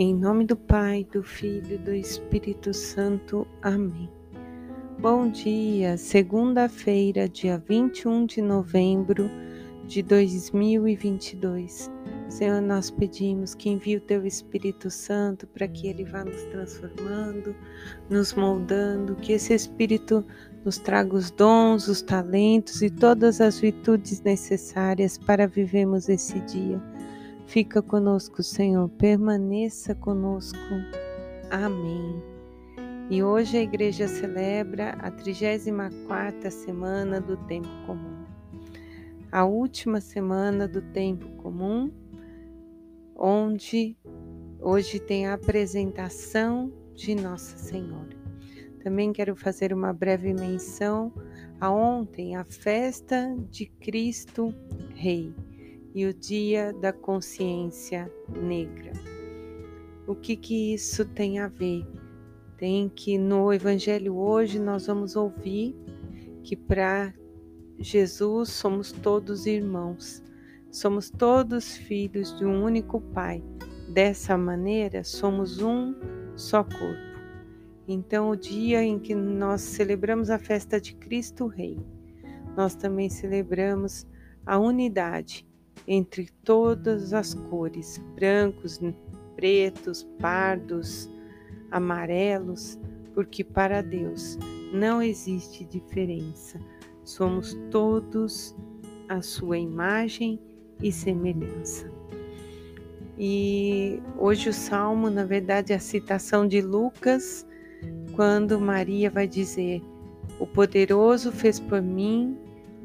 Em nome do Pai, do Filho e do Espírito Santo. Amém. Bom dia, segunda-feira, dia 21 de novembro de 2022. Senhor, nós pedimos que envie o teu Espírito Santo para que ele vá nos transformando, nos moldando, que esse Espírito nos traga os dons, os talentos e todas as virtudes necessárias para vivermos esse dia. Fica conosco, Senhor, permaneça conosco. Amém. E hoje a igreja celebra a 34ª semana do tempo comum. A última semana do tempo comum onde hoje tem a apresentação de Nossa Senhora. Também quero fazer uma breve menção a ontem, a festa de Cristo Rei e o Dia da Consciência Negra. O que que isso tem a ver? Tem que no Evangelho hoje nós vamos ouvir que para Jesus somos todos irmãos Somos todos filhos de um único Pai. Dessa maneira, somos um só corpo. Então, o dia em que nós celebramos a festa de Cristo Rei, nós também celebramos a unidade entre todas as cores, brancos, pretos, pardos, amarelos, porque para Deus não existe diferença. Somos todos a sua imagem e semelhança. E hoje o salmo, na verdade, é a citação de Lucas, quando Maria vai dizer: O poderoso fez por mim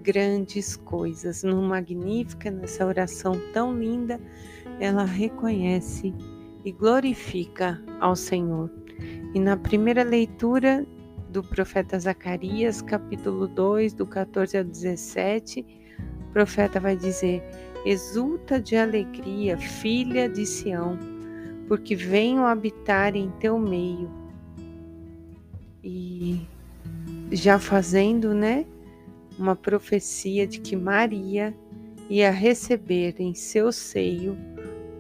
grandes coisas. No Magnífica, nessa oração tão linda, ela reconhece e glorifica ao Senhor. E na primeira leitura do profeta Zacarias, capítulo 2, do 14 ao 17, o profeta vai dizer: Exulta de alegria, filha de Sião, porque venho habitar em teu meio. E já fazendo, né, uma profecia de que Maria ia receber em seu seio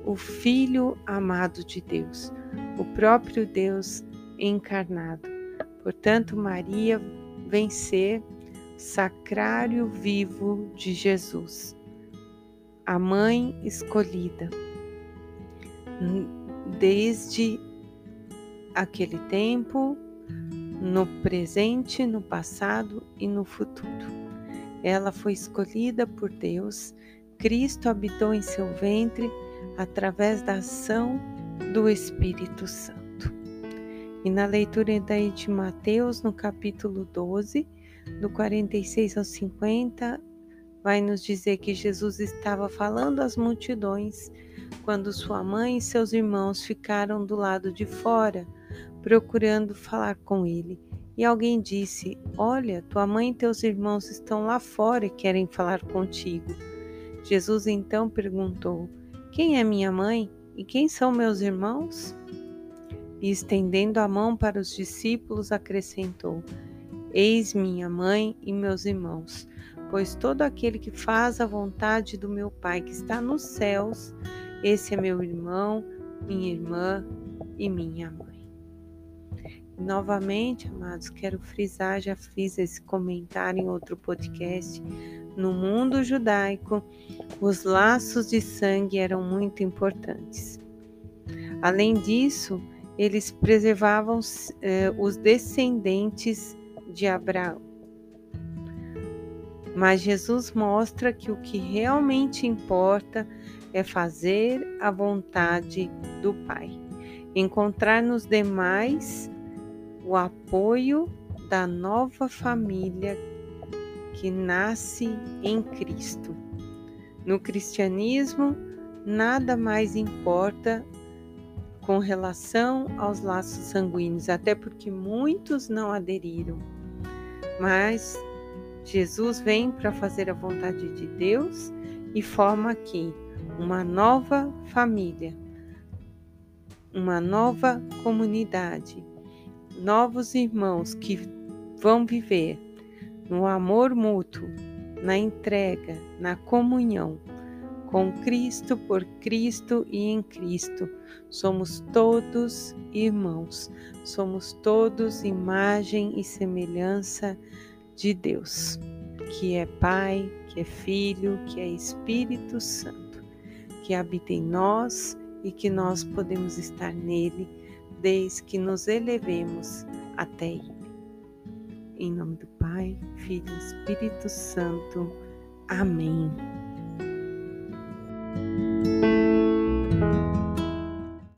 o Filho amado de Deus, o próprio Deus encarnado. Portanto, Maria vem ser sacrário vivo de Jesus a mãe escolhida. Desde aquele tempo, no presente, no passado e no futuro. Ela foi escolhida por Deus, Cristo habitou em seu ventre através da ação do Espírito Santo. E na leitura daí de Mateus, no capítulo 12, do 46 ao 50, vai nos dizer que Jesus estava falando às multidões quando sua mãe e seus irmãos ficaram do lado de fora, procurando falar com ele. E alguém disse: Olha, tua mãe e teus irmãos estão lá fora e querem falar contigo. Jesus então perguntou: Quem é minha mãe e quem são meus irmãos? E estendendo a mão para os discípulos, acrescentou: Eis minha mãe e meus irmãos pois todo aquele que faz a vontade do meu Pai que está nos céus, esse é meu irmão, minha irmã e minha mãe. Novamente, amados, quero frisar, já fiz esse comentário em outro podcast. No mundo judaico, os laços de sangue eram muito importantes. Além disso, eles preservavam eh, os descendentes de Abraão. Mas Jesus mostra que o que realmente importa é fazer a vontade do Pai. Encontrar nos demais o apoio da nova família que nasce em Cristo. No cristianismo, nada mais importa com relação aos laços sanguíneos, até porque muitos não aderiram. Mas Jesus vem para fazer a vontade de Deus e forma aqui uma nova família, uma nova comunidade, novos irmãos que vão viver no amor mútuo, na entrega, na comunhão, Com Cristo, por Cristo e em Cristo, somos todos irmãos, somos todos imagem e semelhança de Deus, que é Pai, que é Filho, que é Espírito Santo, que habita em nós e que nós podemos estar nele desde que nos elevemos até Ele. Em nome do Pai, Filho e Espírito Santo. Amém.